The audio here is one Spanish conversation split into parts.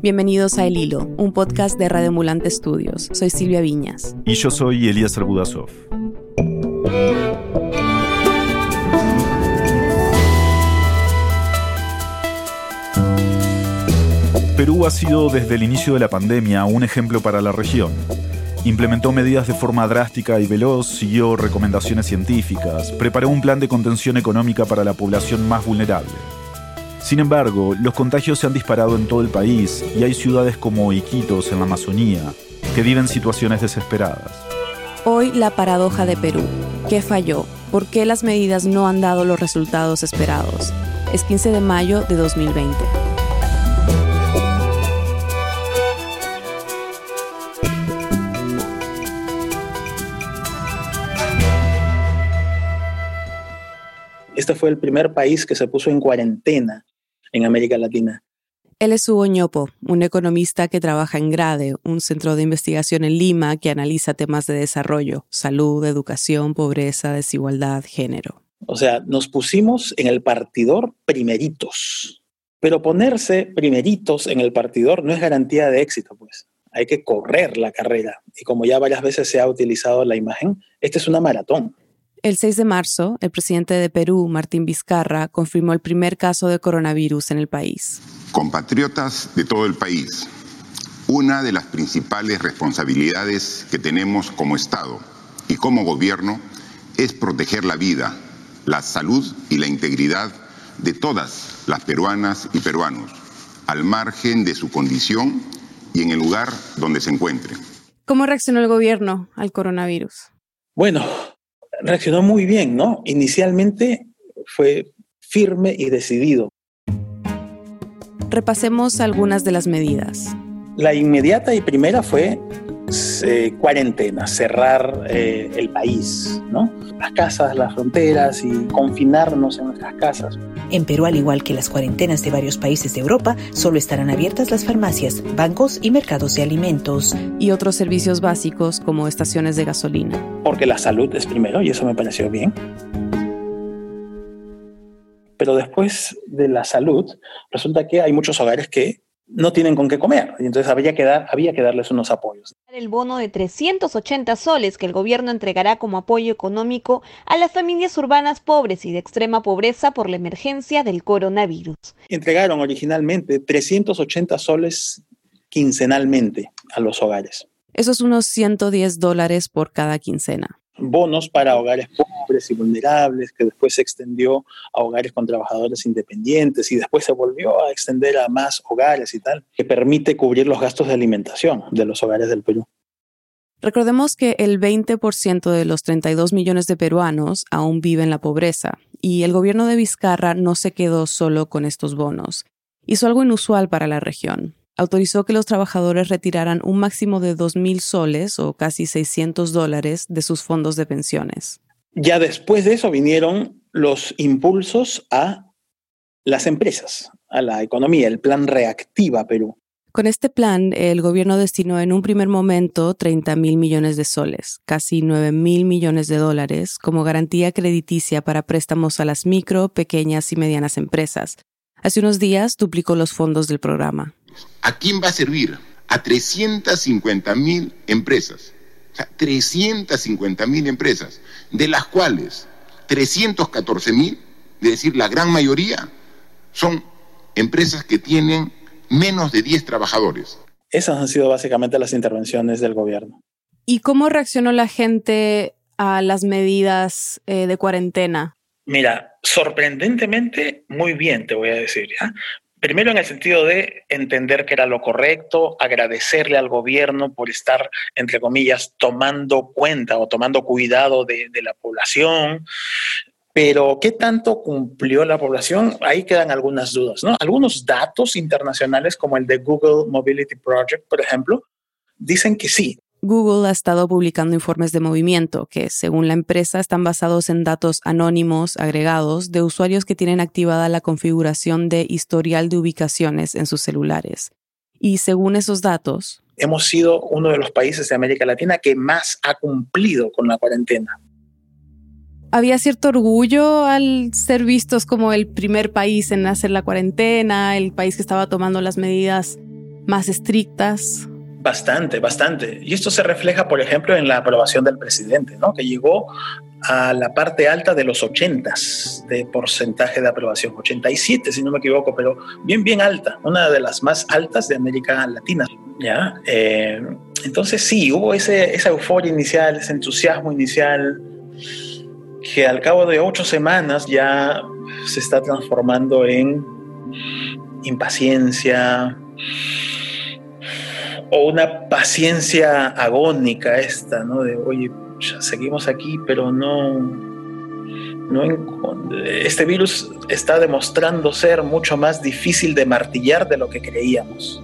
Bienvenidos a El Hilo, un podcast de Radio Mulante Estudios. Soy Silvia Viñas. Y yo soy Elías Arbudasov. Perú ha sido desde el inicio de la pandemia un ejemplo para la región. Implementó medidas de forma drástica y veloz, siguió recomendaciones científicas, preparó un plan de contención económica para la población más vulnerable. Sin embargo, los contagios se han disparado en todo el país y hay ciudades como Iquitos en la Amazonía que viven situaciones desesperadas. Hoy la paradoja de Perú. ¿Qué falló? ¿Por qué las medidas no han dado los resultados esperados? Es 15 de mayo de 2020. Este fue el primer país que se puso en cuarentena en América Latina. Él es Hugo Ñopo, un economista que trabaja en GRADE, un centro de investigación en Lima que analiza temas de desarrollo, salud, educación, pobreza, desigualdad, género. O sea, nos pusimos en el partidor primeritos. Pero ponerse primeritos en el partidor no es garantía de éxito, pues. Hay que correr la carrera. Y como ya varias veces se ha utilizado la imagen, esta es una maratón. El 6 de marzo, el presidente de Perú, Martín Vizcarra, confirmó el primer caso de coronavirus en el país. Compatriotas de todo el país, una de las principales responsabilidades que tenemos como Estado y como gobierno es proteger la vida, la salud y la integridad de todas las peruanas y peruanos, al margen de su condición y en el lugar donde se encuentren. ¿Cómo reaccionó el gobierno al coronavirus? Bueno, reaccionó muy bien, ¿no? Inicialmente fue firme y decidido. Repasemos algunas de las medidas. La inmediata y primera fue eh, cuarentena, cerrar eh, el país, ¿no? Las casas, las fronteras y confinarnos en nuestras casas. En Perú, al igual que las cuarentenas de varios países de Europa, solo estarán abiertas las farmacias, bancos y mercados de alimentos. Y otros servicios básicos como estaciones de gasolina. Porque la salud es primero y eso me pareció bien. Pero después de la salud, resulta que hay muchos hogares que no tienen con qué comer. Y entonces había que, dar, había que darles unos apoyos. El bono de 380 soles que el gobierno entregará como apoyo económico a las familias urbanas pobres y de extrema pobreza por la emergencia del coronavirus. Entregaron originalmente 380 soles quincenalmente a los hogares. Eso es unos 110 dólares por cada quincena bonos para hogares pobres y vulnerables, que después se extendió a hogares con trabajadores independientes y después se volvió a extender a más hogares y tal, que permite cubrir los gastos de alimentación de los hogares del Perú. Recordemos que el 20% de los 32 millones de peruanos aún vive en la pobreza y el gobierno de Vizcarra no se quedó solo con estos bonos. Hizo algo inusual para la región autorizó que los trabajadores retiraran un máximo de 2.000 soles o casi 600 dólares de sus fondos de pensiones. Ya después de eso vinieron los impulsos a las empresas, a la economía, el plan Reactiva Perú. Con este plan, el gobierno destinó en un primer momento 30 mil millones de soles, casi 9 mil millones de dólares, como garantía crediticia para préstamos a las micro, pequeñas y medianas empresas. Hace unos días duplicó los fondos del programa. ¿A quién va a servir? A 350 mil empresas. O sea, 350 mil empresas, de las cuales 314 mil, es decir, la gran mayoría, son empresas que tienen menos de 10 trabajadores. Esas han sido básicamente las intervenciones del gobierno. ¿Y cómo reaccionó la gente a las medidas eh, de cuarentena? Mira, sorprendentemente muy bien, te voy a decir. ¿ya? Primero en el sentido de entender que era lo correcto, agradecerle al gobierno por estar, entre comillas, tomando cuenta o tomando cuidado de, la población. Pero ¿qué tanto cumplió la población? Ahí quedan algunas dudas. ¿no? Algunos datos internacionales, como el de Google Mobility Project, por ejemplo, dicen que sí, Google ha estado publicando informes de movimiento que, según la empresa, están basados en datos anónimos agregados de usuarios que tienen activada la configuración de historial de ubicaciones en sus celulares. Y según esos datos, hemos sido uno de los países de América Latina que más ha cumplido con la cuarentena. Había cierto orgullo al ser vistos como el primer país en hacer la cuarentena, el país que estaba tomando las medidas más estrictas. Bastante, bastante. Y esto se refleja, por ejemplo, en la aprobación del presidente, ¿no? que llegó a la parte alta de los 80 de porcentaje de aprobación, 87 si no me equivoco, pero bien, bien alta, una de las más altas de América Latina. ¿ya? Eh, entonces sí, hubo ese, esa euforia inicial, ese entusiasmo inicial, que al cabo de ocho semanas ya se está transformando en impaciencia o una paciencia agónica esta, ¿no? De, oye, seguimos aquí, pero no, no, este virus está demostrando ser mucho más difícil de martillar de lo que creíamos.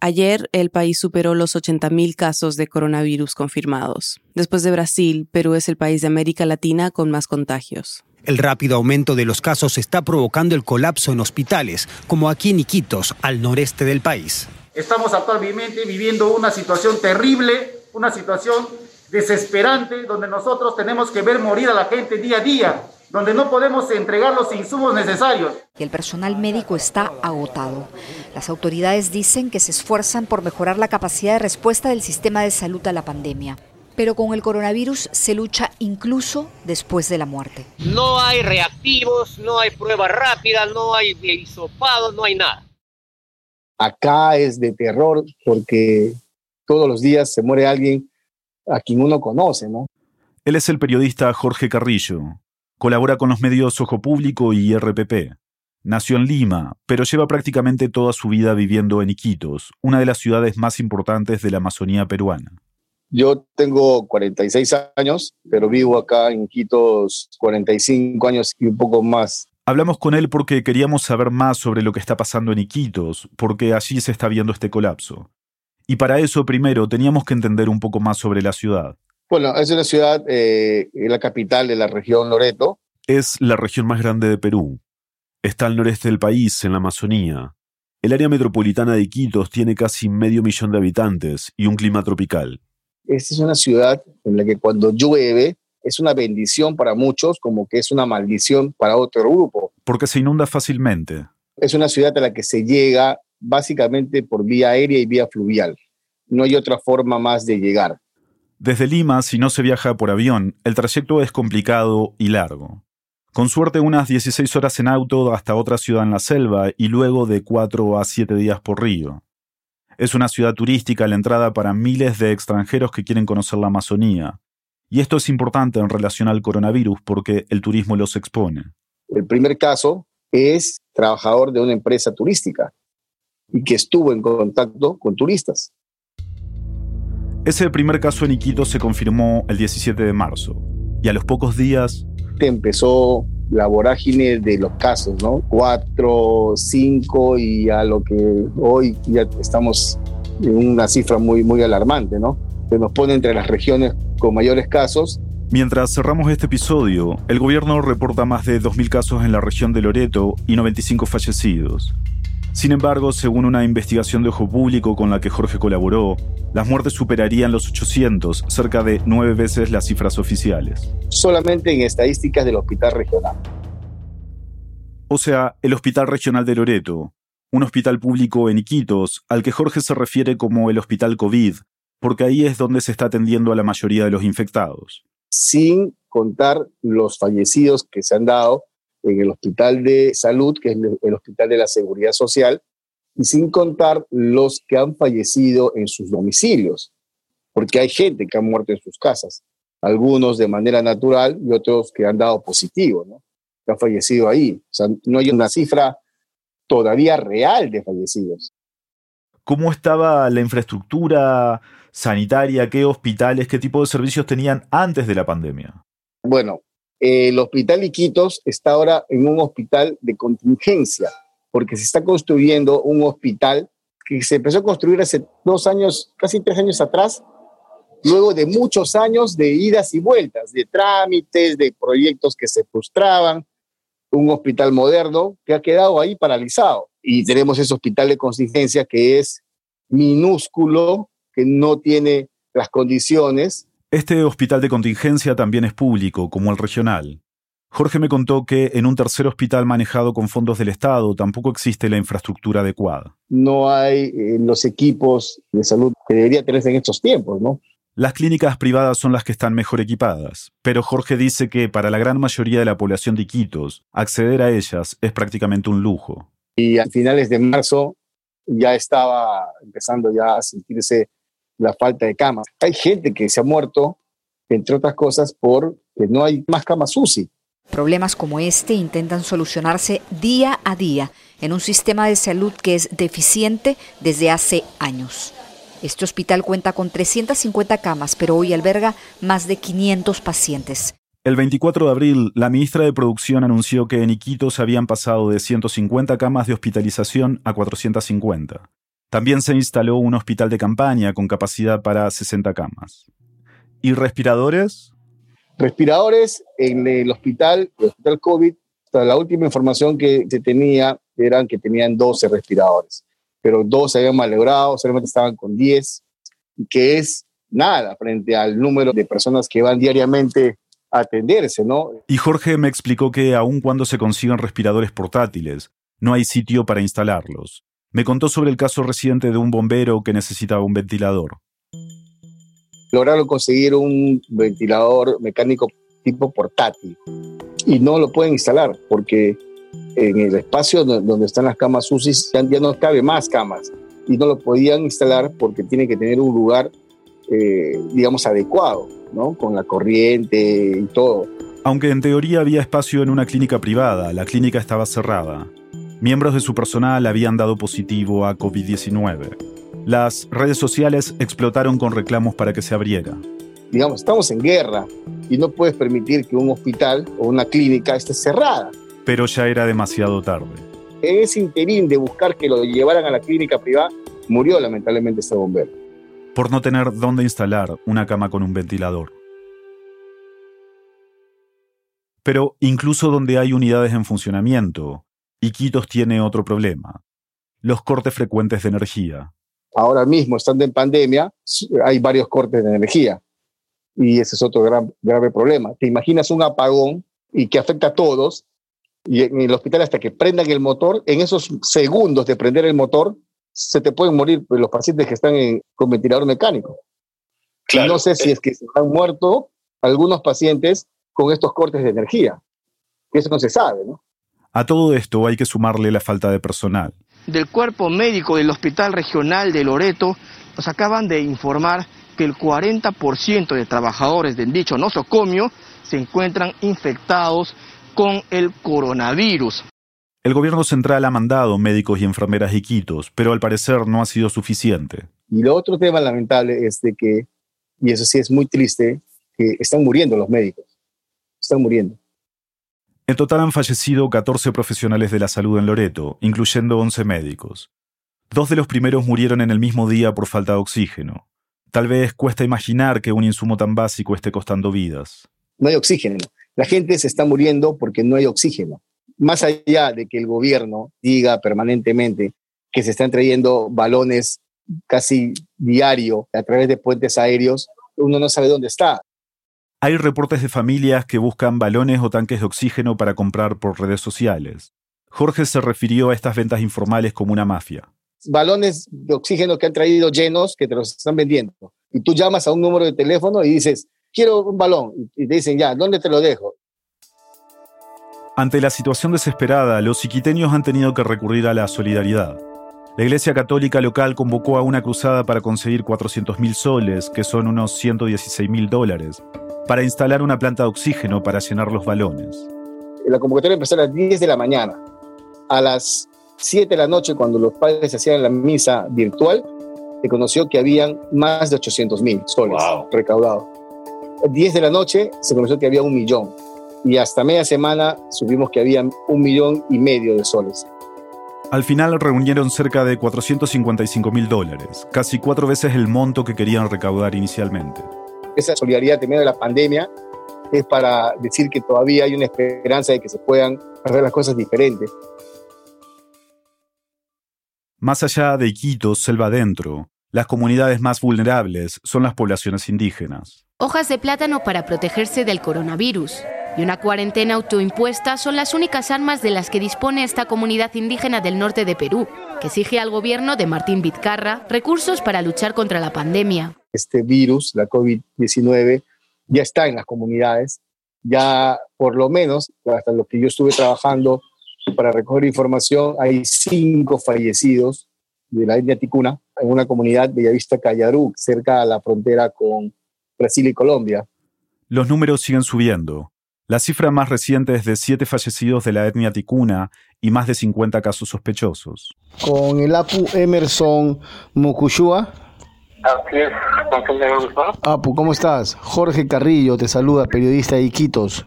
Ayer el país superó los 80.000 casos de coronavirus confirmados. Después de Brasil, Perú es el país de América Latina con más contagios. El rápido aumento de los casos está provocando el colapso en hospitales, como aquí en Iquitos, al noreste del país. Estamos actualmente viviendo una situación terrible, una situación desesperante, donde nosotros tenemos que ver morir a la gente día a día, donde no podemos entregar los insumos necesarios. El personal médico está agotado. Las autoridades dicen que se esfuerzan por mejorar la capacidad de respuesta del sistema de salud a la pandemia. Pero con el coronavirus se lucha incluso después de la muerte. No hay reactivos, no hay pruebas rápidas, no hay hisopados, no hay nada. Acá es de terror porque todos los días se muere alguien a quien uno conoce, ¿no? Él es el periodista Jorge Carrillo. Colabora con los medios Ojo Público y RPP. Nació en Lima, pero lleva prácticamente toda su vida viviendo en Iquitos, una de las ciudades más importantes de la Amazonía peruana. Yo tengo 46 años, pero vivo acá en Iquitos 45 años y un poco más. Hablamos con él porque queríamos saber más sobre lo que está pasando en Iquitos, porque allí se está viendo este colapso. Y para eso primero teníamos que entender un poco más sobre la ciudad. Bueno, es una ciudad, eh, la capital de la región Loreto. Es la región más grande de Perú. Está al noreste del país, en la Amazonía. El área metropolitana de Iquitos tiene casi medio millón de habitantes y un clima tropical. Esta es una ciudad en la que cuando llueve es una bendición para muchos, como que es una maldición para otro grupo. Porque se inunda fácilmente. Es una ciudad a la que se llega básicamente por vía aérea y vía fluvial. No hay otra forma más de llegar. Desde Lima, si no se viaja por avión, el trayecto es complicado y largo. Con suerte unas 16 horas en auto hasta otra ciudad en la selva y luego de 4 a 7 días por río. Es una ciudad turística a la entrada para miles de extranjeros que quieren conocer la Amazonía. Y esto es importante en relación al coronavirus porque el turismo los expone. El primer caso es trabajador de una empresa turística y que estuvo en contacto con turistas. Ese primer caso en Iquitos se confirmó el 17 de marzo y a los pocos días... Empezó la vorágine de los casos, ¿no? Cuatro, cinco y a lo que hoy ya estamos en una cifra muy, muy alarmante, ¿no? Que nos pone entre las regiones con mayores casos Mientras cerramos este episodio, el gobierno reporta más de 2.000 casos en la región de Loreto y 95 fallecidos. Sin embargo, según una investigación de Ojo Público con la que Jorge colaboró, las muertes superarían los 800, cerca de nueve veces las cifras oficiales. Solamente en estadísticas del Hospital Regional. O sea, el Hospital Regional de Loreto, un hospital público en Iquitos, al que Jorge se refiere como el Hospital COVID, porque ahí es donde se está atendiendo a la mayoría de los infectados. Sin contar los fallecidos que se han dado en el Hospital de Salud, que es el Hospital de la Seguridad Social, y sin contar los que han fallecido en sus domicilios, porque hay gente que ha muerto en sus casas, algunos de manera natural y otros que han dado positivo, ¿no? que han fallecido ahí. O sea, no hay una cifra todavía real de fallecidos. ¿Cómo estaba la infraestructura sanitaria? ¿Qué hospitales, qué tipo de servicios tenían antes de la pandemia? Bueno, el Hospital Iquitos está ahora en un hospital de contingencia, porque se está construyendo un hospital que se empezó a construir hace dos años, casi tres años atrás, luego de muchos años de idas y vueltas, de trámites, de proyectos que se frustraban, un hospital moderno que ha quedado ahí paralizado. Y tenemos ese hospital de contingencia que es minúsculo, que no tiene las condiciones este hospital de contingencia también es público, como el regional. Jorge me contó que en un tercer hospital manejado con fondos del Estado tampoco existe la infraestructura adecuada. No hay eh, los equipos de salud que debería tenerse en estos tiempos, ¿no? Las clínicas privadas son las que están mejor equipadas, pero Jorge dice que para la gran mayoría de la población de Iquitos, acceder a ellas es prácticamente un lujo. Y a finales de marzo ya estaba empezando ya a sentirse la falta de camas. Hay gente que se ha muerto, entre otras cosas, porque no hay más camas UCI. Problemas como este intentan solucionarse día a día en un sistema de salud que es deficiente desde hace años. Este hospital cuenta con 350 camas, pero hoy alberga más de 500 pacientes. El 24 de abril, la ministra de Producción anunció que en Iquitos habían pasado de 150 camas de hospitalización a 450. También se instaló un hospital de campaña con capacidad para 60 camas. ¿Y respiradores? Respiradores en el hospital, el hospital COVID, la última información que se tenía eran que tenían 12 respiradores pero dos se habían malogrado, solamente estaban con 10, que es nada frente al número de personas que van diariamente a atenderse, ¿no? Y Jorge me explicó que aun cuando se consigan respiradores portátiles, no hay sitio para instalarlos. Me contó sobre el caso reciente de un bombero que necesitaba un ventilador. Lograron conseguir un ventilador mecánico tipo portátil y no lo pueden instalar porque en el espacio donde están las camas UCI ya, no cabe más camas y no lo podían instalar porque tiene que tener un lugar, eh, digamos, adecuado, ¿no? Con la corriente y todo. Aunque en teoría había espacio en una clínica privada, la clínica estaba cerrada. Miembros de su personal habían dado positivo a COVID-19. Las redes sociales explotaron con reclamos para que se abriera. Digamos, estamos en guerra y no puedes permitir que un hospital o una clínica esté cerrada pero ya era demasiado tarde. En ese interín de buscar que lo llevaran a la clínica privada, murió lamentablemente este bombero. Por no tener dónde instalar una cama con un ventilador. Pero incluso donde hay unidades en funcionamiento, Iquitos tiene otro problema. Los cortes frecuentes de energía. Ahora mismo, estando en pandemia, hay varios cortes de energía. Y ese es otro gran, grave problema. Te imaginas un apagón y que afecta a todos y en el hospital hasta que prendan el motor, en esos segundos de prender el motor, se te pueden morir los pacientes que están con ventilador mecánico. no sé si es que se han muerto algunos pacientes con estos cortes de energía. Eso no se sabe, ¿no? A todo esto hay que sumarle la falta de personal. Del cuerpo médico del Hospital Regional de Loreto nos acaban de informar que el 40% de trabajadores del dicho nosocomio se encuentran infectados con el coronavirus. El gobierno central ha mandado médicos y enfermeras y quitos, pero al parecer no ha sido suficiente. Y lo otro tema lamentable es de que, y eso sí es muy triste, que están muriendo los médicos. Están muriendo. En total han fallecido 14 profesionales de la salud en Loreto, incluyendo 11 médicos. Dos de los primeros murieron en el mismo día por falta de oxígeno. Tal vez cuesta imaginar que un insumo tan básico esté costando vidas. No hay oxígeno. La gente se está muriendo porque no hay oxígeno. Más allá de que el gobierno diga permanentemente que se están trayendo balones casi diario a través de puentes aéreos, uno no sabe dónde está. Hay reportes de familias que buscan balones o tanques de oxígeno para comprar por redes sociales. Jorge se refirió a estas ventas informales como una mafia. Balones de oxígeno que han traído llenos que te los están vendiendo. Y tú llamas a un número de teléfono y dices, quiero un balón. Y te dicen, ya, ¿dónde te lo dejo? Ante la situación desesperada, los iquiteños han tenido que recurrir a la solidaridad. La Iglesia Católica local convocó a una cruzada para conseguir 400.000 soles, que son unos 116.000 dólares, para instalar una planta de oxígeno para llenar los balones. La convocatoria empezó a las 10 de la mañana. A las 7 de la noche, cuando los padres hacían la misa virtual, se conoció que habían más de 800.000 soles recaudados. 10 de la noche se conoció que había un millón y hasta media semana supimos que había un millón y medio de soles. Al final reunieron cerca de 455 mil dólares, casi cuatro veces el monto que querían recaudar inicialmente. Esa solidaridad en medio de la pandemia es para decir que todavía hay una esperanza de que se puedan hacer las cosas diferentes. Más allá de Iquitos, selva adentro, las comunidades más vulnerables son las poblaciones indígenas. Hojas de plátano para protegerse del coronavirus. y una cuarentena autoimpuesta son las únicas armas de las que dispone esta comunidad indígena del norte de Perú, que exige al gobierno de Martín Vizcarra recursos para luchar contra la pandemia. Este virus, la COVID-19, ya está en las comunidades, ya por lo menos, hasta lo que yo estuve trabajando para recoger información, hay cinco fallecidos de la etnia ticuna en una comunidad de Bellavista Cayarú, cerca a la frontera con Brasil y Colombia. Los números siguen subiendo. La cifra más reciente es de siete fallecidos de la etnia ticuna y más de 50 casos sospechosos. Con el APU Emerson Mukushua. Apu, ¿cómo estás? Jorge Carrillo te saluda, periodista de Iquitos.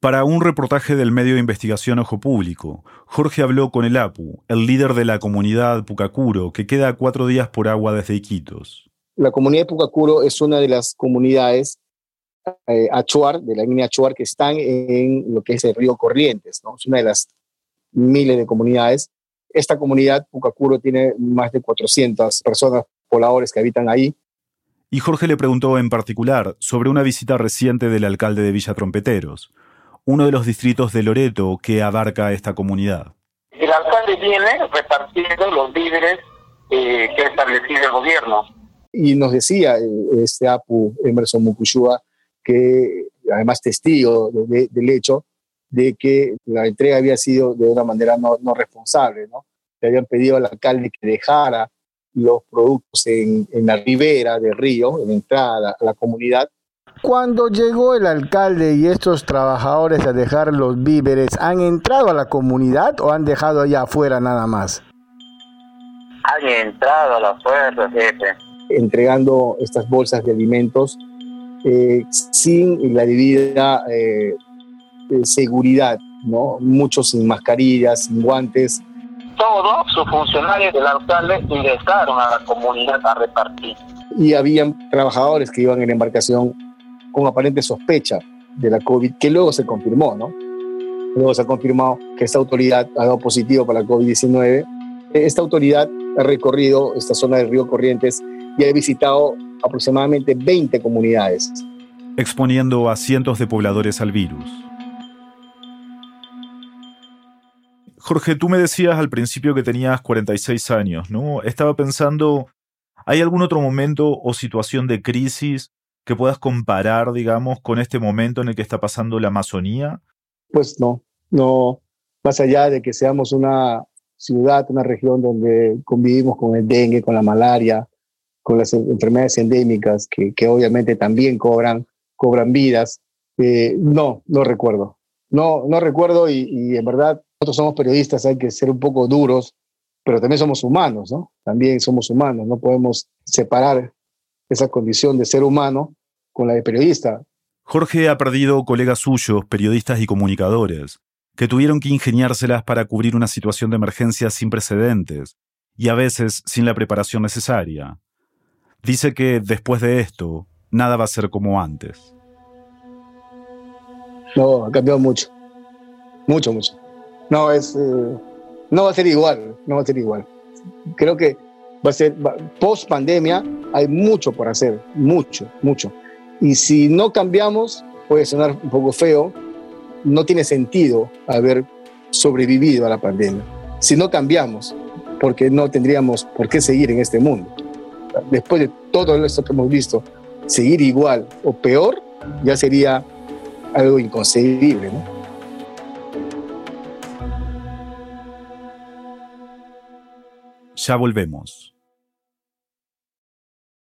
Para un reportaje del medio de investigación Ojo Público, Jorge habló con el APU, el líder de la comunidad Pucacuro, que queda a cuatro días por agua desde Iquitos. La comunidad de Pucacuro es una de las comunidades eh, Achuar, de la línea Achuar, que están en lo que es el río Corrientes, ¿no? Es una de las miles de comunidades. Esta comunidad, Pucacuro, tiene más de 400 personas, pobladores que habitan ahí. Y Jorge le preguntó en particular sobre una visita reciente del alcalde de Villa Trompeteros, uno de los distritos de Loreto que abarca esta comunidad. El alcalde viene repartiendo los víveres eh, que ha establecido el gobierno. Y nos decía eh, este Apu Emerson Mukushua que además testigo del hecho de que la entrega había sido de una manera no, responsable, ¿no? Le habían pedido al alcalde que dejara los productos en, la ribera del río, en la entrada a la comunidad, cuando llegó el alcalde y estos trabajadores a dejar los víveres, ¿han entrado a la comunidad o han dejado allá afuera nada más? Han entrado a la fuerza, jefe. Entregando estas bolsas de alimentos eh, sin la debida eh, eh, seguridad, ¿no? Muchos sin mascarillas, sin guantes. Todos sus funcionarios del alcalde ingresaron a la comunidad a repartir. Y habían trabajadores que iban en embarcación con aparente sospecha de la COVID, que luego se confirmó, ¿no? Luego se ha confirmado que esta autoridad ha dado positivo para la COVID-19. Esta autoridad ha recorrido esta zona del río Corrientes y ha visitado aproximadamente 20 comunidades. Exponiendo a cientos de pobladores al virus. Jorge, tú me decías al principio que tenías 46 años, ¿no? Estaba pensando, ¿hay algún otro momento o situación de crisis que puedas comparar, digamos, con este momento en el que está pasando la Amazonía? Pues no, no, más allá de que seamos una ciudad, una región donde convivimos con el dengue, con la malaria, con las enfermedades endémicas que, que obviamente también cobran, cobran vidas. Eh, no, no recuerdo. No, no recuerdo y, y, en verdad nosotros somos periodistas, hay que ser un poco duros, pero también somos humanos, ¿no? También somos humanos, no podemos separar esa condición de ser humano con la de periodista. Jorge ha perdido colegas suyos, periodistas y comunicadores, que tuvieron que ingeniárselas para cubrir una situación de emergencia sin precedentes y a veces sin la preparación necesaria. Dice que después de esto, nada va a ser como antes. No, ha cambiado mucho. Mucho, mucho. No, es, eh, no va a ser igual, no va a ser igual. Creo que va a ser, post pandemia, hay mucho por hacer, mucho, mucho. Y si no cambiamos, puede sonar un poco feo, no tiene sentido haber sobrevivido a la pandemia. Si no cambiamos, porque no tendríamos por qué seguir en este mundo después de todo esto que hemos visto, seguir igual o peor, ya sería algo inconcebible, ¿no? Ya volvemos.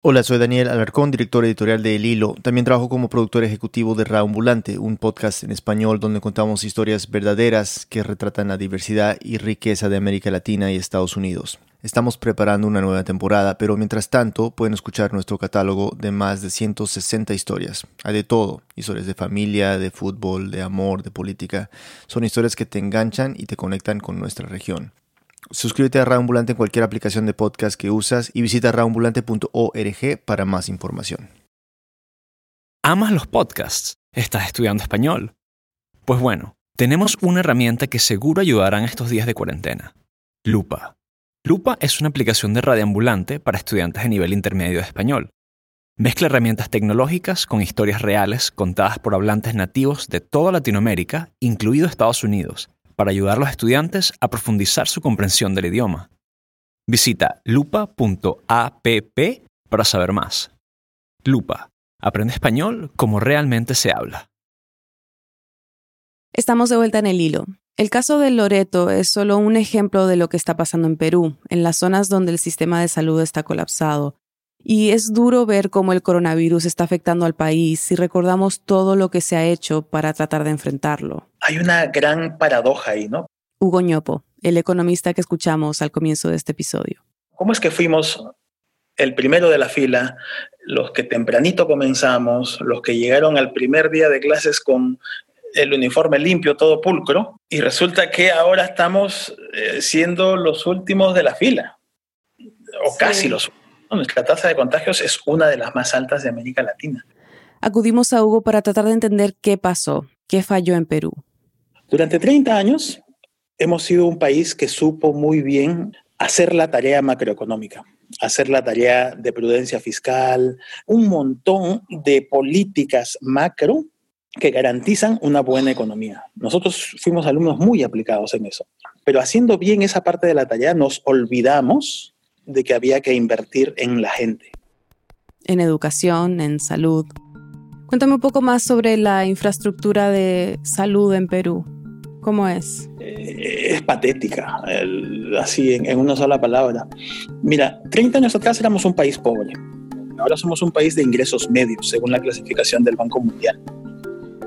Hola, soy Daniel Alarcón, director editorial de El Hilo. También trabajo como productor ejecutivo de Raambulante, un podcast en español donde contamos historias verdaderas que retratan la diversidad y riqueza de América Latina y Estados Unidos. Estamos preparando una nueva temporada, pero mientras tanto pueden escuchar nuestro catálogo de más de 160 historias. Hay de todo, historias de familia, de fútbol, de amor, de política. Son historias que te enganchan y te conectan con nuestra región. Suscríbete a Raambulante en cualquier aplicación de podcast que usas y visita raambulante.org para más información. ¿Amas los podcasts? ¿Estás estudiando español? Pues bueno, tenemos una herramienta que seguro ayudará en estos días de cuarentena. Lupa Lupa es una aplicación de radioambulante para estudiantes de nivel intermedio de español. Mezcla herramientas tecnológicas con historias reales contadas por hablantes nativos de toda Latinoamérica, incluido Estados Unidos, para ayudar a los estudiantes a profundizar su comprensión del idioma. Visita lupa.app para saber más. Lupa. Aprende español como realmente se habla. Estamos de vuelta en el hilo. El caso de Loreto es solo un ejemplo de lo que está pasando en Perú, en las zonas donde el sistema de salud está colapsado. Y es duro ver cómo el coronavirus está afectando al país si recordamos todo lo que se ha hecho para tratar de enfrentarlo. Hay una gran paradoja ahí, ¿no? Hugo Ñopo, el economista que escuchamos al comienzo de este episodio. ¿Cómo es que fuimos el primero de la fila, los que tempranito comenzamos, los que llegaron al primer día de clases con el uniforme limpio, todo pulcro, y resulta que ahora estamos eh, siendo los últimos de la fila, o casi los últimos. Nuestra tasa de contagios es una de las más altas de América Latina. Acudimos a Hugo para tratar de entender qué pasó, qué falló en Perú. Durante 30 años hemos sido un país que supo muy bien hacer la tarea macroeconómica, hacer la tarea de prudencia fiscal, un montón de políticas macro que garantizan una buena economía. Nosotros fuimos alumnos muy aplicados en eso, pero haciendo bien esa parte de la tarea nos olvidamos de que había que invertir en la gente. En educación, en salud. Cuéntame un poco más sobre la infraestructura de salud en Perú. ¿Cómo es? Eh, es patética, así en, en, una sola palabra. Mira, 30 años atrás éramos un país pobre. Ahora somos un país de ingresos medios, según la clasificación del Banco Mundial.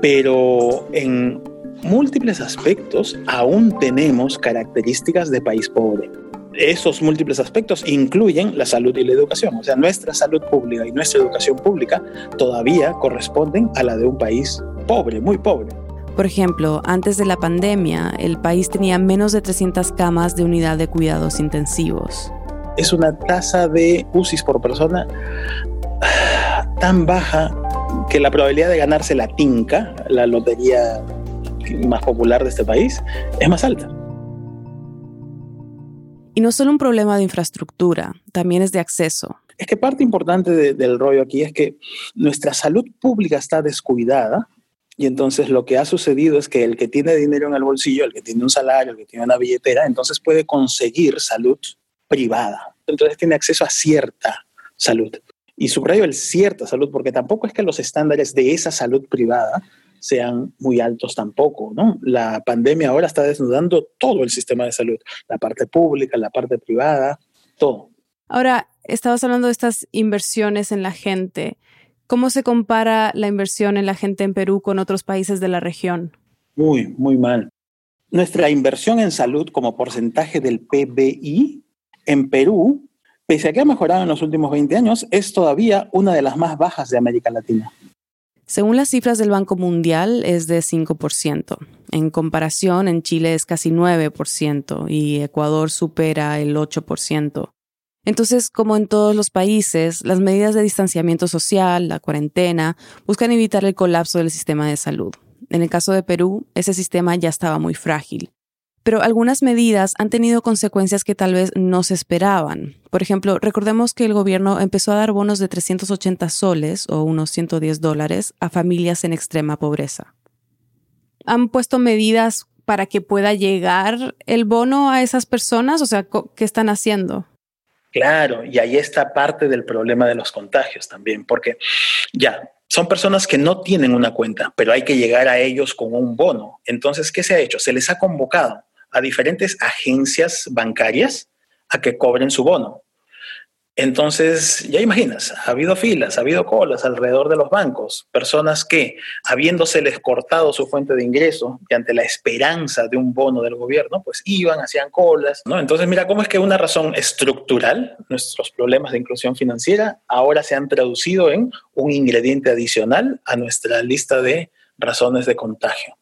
Pero en múltiples aspectos aún tenemos características de país pobre esos múltiples aspectos incluyen la salud y la educación. O sea, nuestra salud pública y nuestra educación pública todavía corresponden a la de un país pobre, muy pobre. Por ejemplo, antes de la pandemia, el país tenía menos de 300 camas de unidad de cuidados intensivos. Es una tasa de UCIs por persona tan baja que la probabilidad de ganarse la tinca, la lotería más popular de este país, es más alta. Y no solo un problema de infraestructura, también es de acceso. Es que parte importante del rollo aquí es que nuestra salud pública está descuidada y entonces lo que ha sucedido es que el que tiene dinero en el bolsillo, el que tiene un salario, el que tiene una billetera, entonces puede conseguir salud privada. Entonces tiene acceso a cierta salud. Y subrayo el cierta salud porque tampoco es que los estándares de esa salud privada sean muy altos tampoco, ¿no? La pandemia ahora está desnudando todo el sistema de salud, la parte pública, la parte privada, todo. Ahora, estabas hablando de estas inversiones en la gente. ¿Cómo se compara la inversión en la gente en Perú con otros países de la región? Muy, muy mal. Nuestra inversión en salud como porcentaje del PBI en Perú, pese a que ha mejorado en los últimos 20 años, es todavía una de las más bajas de América Latina. Según las cifras del Banco Mundial, es de 5%. En comparación, en Chile es casi 9% y Ecuador supera el 8%. Entonces, como en todos los países, las medidas de distanciamiento social, la cuarentena, buscan evitar el colapso del sistema de salud. En el caso de Perú, ese sistema ya estaba muy frágil pero algunas medidas han tenido consecuencias que tal vez no se esperaban. Por ejemplo, recordemos que el gobierno empezó a dar bonos de 380 soles o unos 110 dólares a familias en extrema pobreza. ¿Han puesto medidas para que pueda llegar el bono a esas personas? O sea, ¿qué están haciendo? Claro, y ahí está parte del problema de los contagios también, porque ya, son personas que no tienen una cuenta, pero hay que llegar a ellos con un bono. Entonces, ¿qué se ha hecho? Se les ha convocado a diferentes agencias bancarias a que cobren su bono. Entonces, ya imaginas, ha habido filas, ha habido colas alrededor de los bancos, personas que, habiéndoseles cortado su fuente de ingreso y ante la esperanza de un bono del gobierno, pues iban, hacían colas, ¿no? Entonces, mira cómo es que una razón estructural, nuestros problemas de inclusión financiera, ahora se han traducido en un ingrediente adicional a nuestra lista de razones de contagio.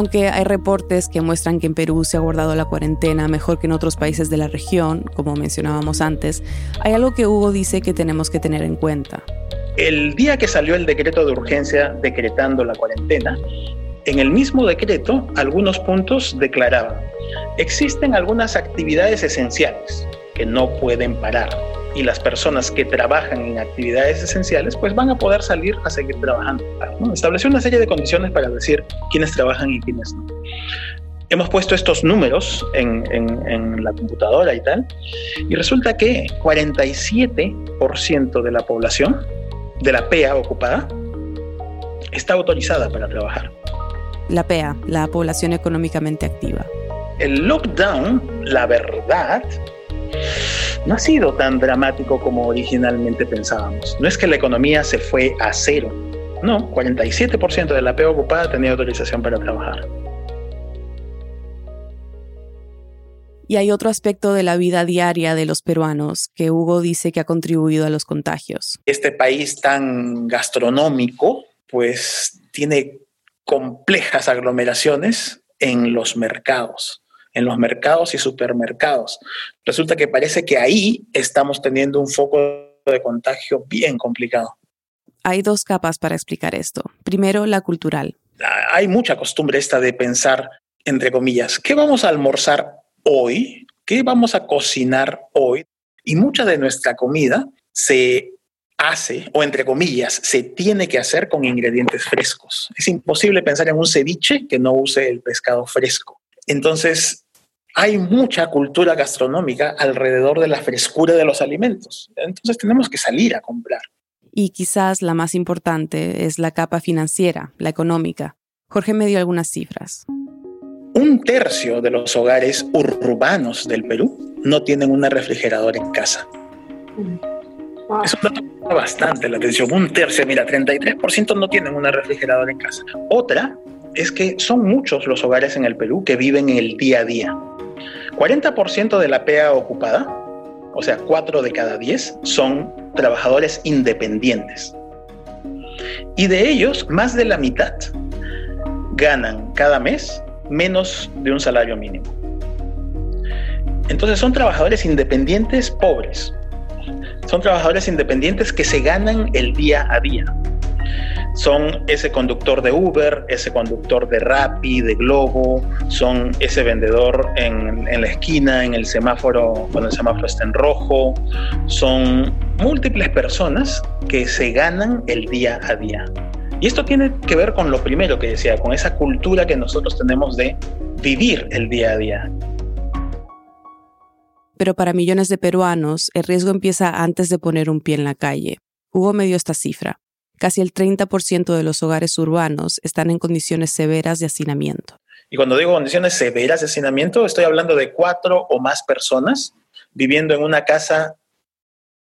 Aunque hay reportes que muestran que en Perú se ha abordado la cuarentena mejor que en otros países de la región, como mencionábamos antes, hay algo que Hugo dice que tenemos que tener en cuenta. El día que salió el decreto de urgencia decretando la cuarentena, en el mismo decreto algunos puntos declaraban, existen algunas actividades esenciales que no pueden parar. Y las personas que trabajan en actividades esenciales, pues van a poder salir a seguir trabajando. Estableció una serie de condiciones para decir quiénes trabajan y quiénes no. Hemos puesto estos números en, en la computadora y tal, y resulta que 47% de la población de la PEA ocupada está autorizada para trabajar. La PEA, la población económicamente activa. El lockdown, la verdad, no ha sido tan dramático como originalmente pensábamos. No es que la economía se fue a cero. No, 47% de la PEA ocupada tenía autorización para trabajar. Y hay otro aspecto de la vida diaria de los peruanos que Hugo dice que ha contribuido a los contagios. Este país tan gastronómico, pues tiene complejas aglomeraciones en los mercados, en los mercados y supermercados. Resulta que parece que ahí estamos teniendo un foco de contagio bien complicado. Hay dos capas para explicar esto. Primero, la cultural. Hay mucha costumbre esta de pensar, entre comillas, ¿qué vamos a almorzar hoy? ¿Qué vamos a cocinar hoy? Y mucha de nuestra comida se hace, o entre comillas, se tiene que hacer con ingredientes frescos. Es imposible pensar en un ceviche que no use el pescado fresco. Entonces, hay mucha cultura gastronómica alrededor de la frescura de los alimentos. Entonces, tenemos que salir a comprar. Y quizás la más importante es la capa financiera, la económica. Jorge me dio algunas cifras. Un tercio de los hogares urbanos del Perú no tienen una refrigeradora en casa. Eso da bastante la atención. Un tercio, mira, 33% no tienen una refrigeradora en casa. Otra es que son muchos los hogares en el Perú que viven el día a día. 40% de la PEA ocupada, o sea, 4 de cada 10, son trabajadores independientes. Y de ellos, más de la mitad ganan cada mes menos de un salario mínimo. Entonces son trabajadores independientes pobres. Son trabajadores independientes que se ganan el día a día. Son ese conductor de Uber, ese conductor de Rappi, de Globo, son ese vendedor en, en la esquina, en el semáforo, cuando el semáforo está en rojo. Son múltiples personas que se ganan el día a día. Y esto tiene que ver con lo primero que decía, con esa cultura que nosotros tenemos de vivir el día a día. Pero para millones de peruanos, el riesgo empieza antes de poner un pie en la calle. Hugo me dio esta cifra. Casi el 30% de los hogares urbanos están en condiciones severas de hacinamiento. Y cuando digo condiciones severas de hacinamiento, estoy hablando de cuatro o más personas viviendo en una casa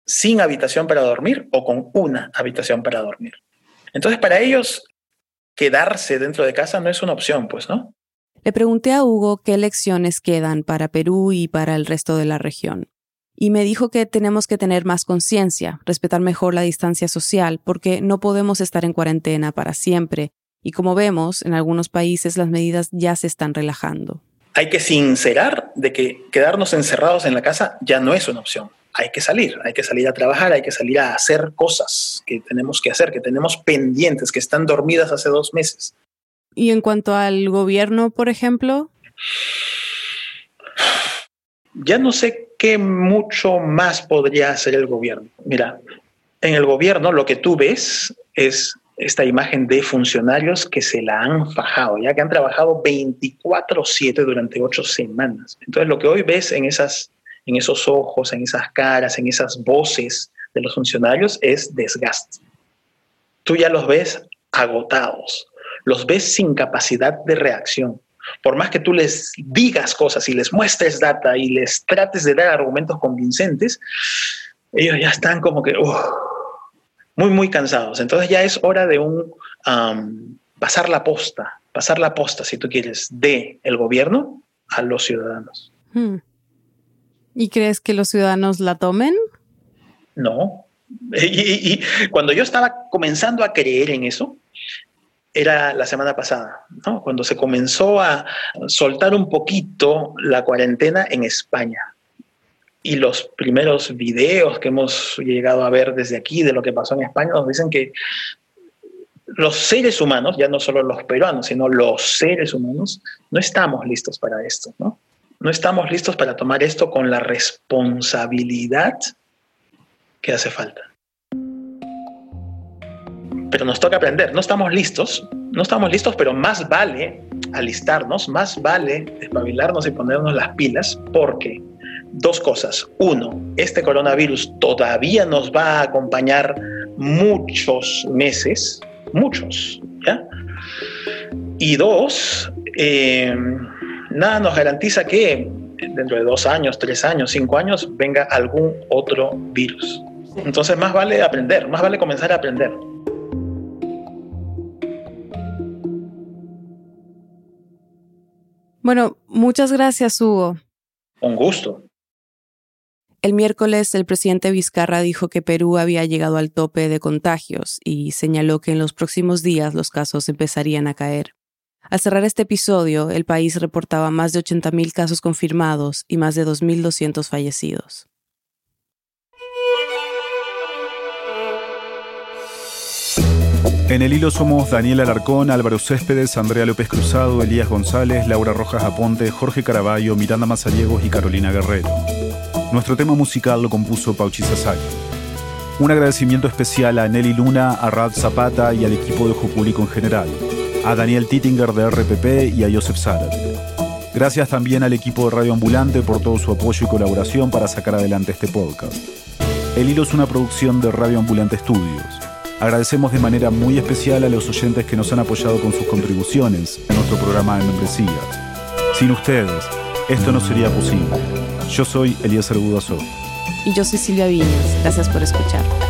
sin habitación para dormir o con una habitación para dormir. Entonces, para ellos, quedarse dentro de casa no es una opción, pues, ¿no? Le pregunté a Hugo qué lecciones quedan para Perú y para el resto de la región. Y me dijo que tenemos que tener más conciencia, respetar mejor la distancia social, porque no podemos estar en cuarentena para siempre. Y como vemos, en algunos países las medidas ya se están relajando. Hay que sincerar de que quedarnos encerrados en la casa ya no es una opción hay que salir, hay que salir a trabajar, hay que salir a hacer cosas que tenemos que hacer, que tenemos pendientes, que están dormidas hace dos meses. ¿Y en cuanto al gobierno, por ejemplo? Ya no sé qué mucho más podría hacer el gobierno. Mira, en el gobierno lo que tú ves es esta imagen de funcionarios que se la han fajado, ya que han trabajado 24/7 durante ocho semanas. Entonces lo que hoy ves en esas en esos ojos, en esas caras, en esas voces de los funcionarios es desgaste. Tú ya los ves agotados, los ves sin capacidad de reacción. Por más que tú les digas cosas y les muestres data y les trates de dar argumentos convincentes, ellos ya están como que muy, muy cansados. Entonces ya es hora de un pasar la posta, pasar la posta, si tú quieres, de el gobierno a los ciudadanos. Hmm. ¿Y crees que los ciudadanos la tomen? No. Y, cuando yo estaba comenzando a creer en eso, era la semana pasada, ¿no? cuando se comenzó a soltar un poquito la cuarentena en España. Y los primeros videos que hemos llegado a ver desde aquí de lo que pasó en España nos dicen que los seres humanos, ya no solo los peruanos, sino los seres humanos, no estamos listos para esto, ¿no? no estamos listos para tomar esto con la responsabilidad que hace falta. Pero nos toca aprender, no estamos listos, no estamos listos, pero más vale alistarnos, más vale espabilarnos y ponernos las pilas, porque dos cosas. Uno, este coronavirus todavía nos va a acompañar muchos meses, muchos, ¿ya? Y dos, eh, nada nos garantiza que dentro de dos años, tres años, cinco años venga algún otro virus. Entonces más vale aprender, más vale comenzar a aprender. Bueno, muchas gracias, Hugo. Un gusto. El miércoles el presidente Vizcarra dijo que Perú había llegado al tope de contagios y señaló que en los próximos días los casos empezarían a caer. Al cerrar este episodio, el país reportaba más de 80.000 casos confirmados y más de 2.200 fallecidos. En el hilo somos Daniel Alarcón, Álvaro Céspedes, Andrea López Cruzado, Elías González, Laura Rojas Aponte, Jorge Caraballo, Miranda Mazariegos y Carolina Guerrero. Nuestro tema musical lo compuso Pauchi Sasaki. Un agradecimiento especial a Nelly Luna, a Rad Zapata y al equipo de Ojo Público en general, a Daniel Tittinger de RPP y a Joseph Zárate. Gracias también al equipo de Radio Ambulante por todo su apoyo y colaboración para sacar adelante este podcast. El Hilo es una producción de Radio Ambulante Studios. Agradecemos de manera muy especial a los oyentes que nos han apoyado con sus contribuciones en nuestro programa de membresía. Sin ustedes, esto no sería posible. Yo soy Elías Budazó. Y yo soy Silvia Viñas. Gracias por escuchar.